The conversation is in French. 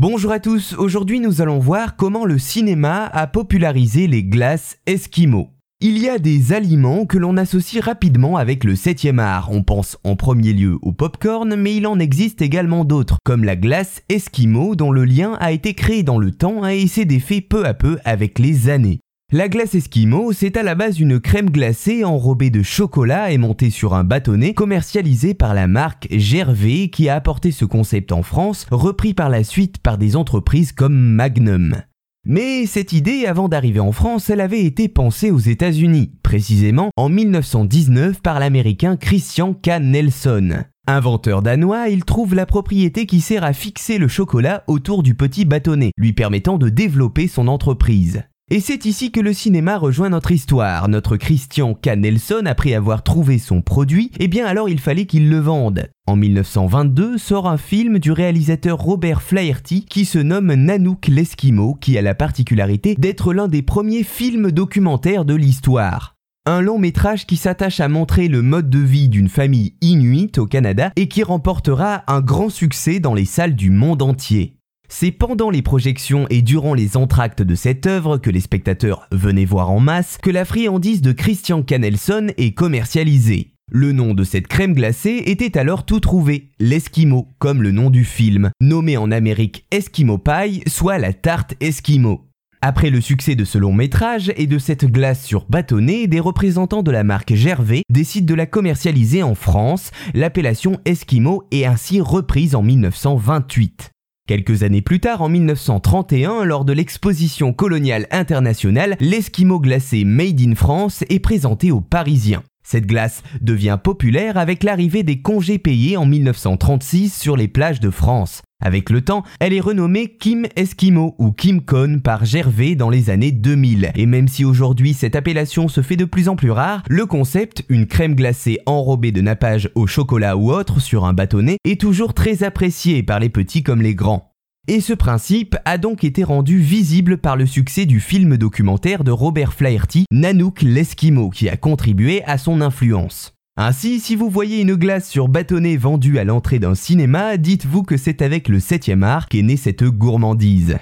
Bonjour à tous, aujourd'hui nous allons voir comment le cinéma a popularisé les glaces Esquimaux. Il y a des aliments que l'on associe rapidement avec le 7e art. On pense en premier lieu au popcorn, mais il en existe également d'autres, comme la glace Esquimau dont le lien a été créé dans le temps et s'est défait peu à peu avec les années. La glace Esquimau, c'est à la base une crème glacée enrobée de chocolat et montée sur un bâtonnet commercialisé par la marque Gervais qui a apporté ce concept en France, repris par la suite par des entreprises comme Magnum. Mais cette idée, avant d'arriver en France, elle avait été pensée aux États-Unis, précisément en 1919 par l'américain Christian K. Nelson. Inventeur danois, il trouve la propriété qui sert à fixer le chocolat autour du petit bâtonnet, lui permettant de développer son entreprise. Et c'est ici que le cinéma rejoint notre histoire. Notre Christian K. Nelson, après avoir trouvé son produit, eh bien alors il fallait qu'il le vende. En 1922 sort un film du réalisateur Robert Flaherty qui se nomme Nanook l'Esquimau, qui a la particularité d'être l'un des premiers films documentaires de l'histoire. Un long métrage qui s'attache à montrer le mode de vie d'une famille inuite au Canada et qui remportera un grand succès dans les salles du monde entier. C'est pendant les projections et durant les entractes de cette œuvre que les spectateurs venaient voir en masse que la friandise de Christian Canelson est commercialisée. Le nom de cette crème glacée était alors tout trouvé, l'Eskimo, comme le nom du film, nommé en Amérique Eskimo Pie, soit la tarte Eskimo. Après le succès de ce long métrage et de cette glace sur bâtonnet, des représentants de la marque Gervais décident de la commercialiser en France. L'appellation Eskimo est ainsi reprise en 1928. Quelques années plus tard, en 1931, lors de l'exposition coloniale internationale, l'Esquimau glacé Made in France est présenté aux Parisiens. Cette glace devient populaire avec l'arrivée des congés payés en 1936 sur les plages de France. Avec le temps, elle est renommée Kim Eskimo ou Kim Con par Gervais dans les années 2000. Et même si aujourd'hui cette appellation se fait de plus en plus rare, le concept, une crème glacée enrobée de nappage au chocolat ou autre sur un bâtonnet, est toujours très apprécié par les petits comme les grands. Et ce principe a donc été rendu visible par le succès du film documentaire de Robert Flaherty, Nanook l'Eskimo, qui a contribué à son influence. Ainsi, si vous voyez une glace sur bâtonnet vendue à l'entrée d'un cinéma, dites-vous que c'est avec le 7ème art qu'est née cette gourmandise.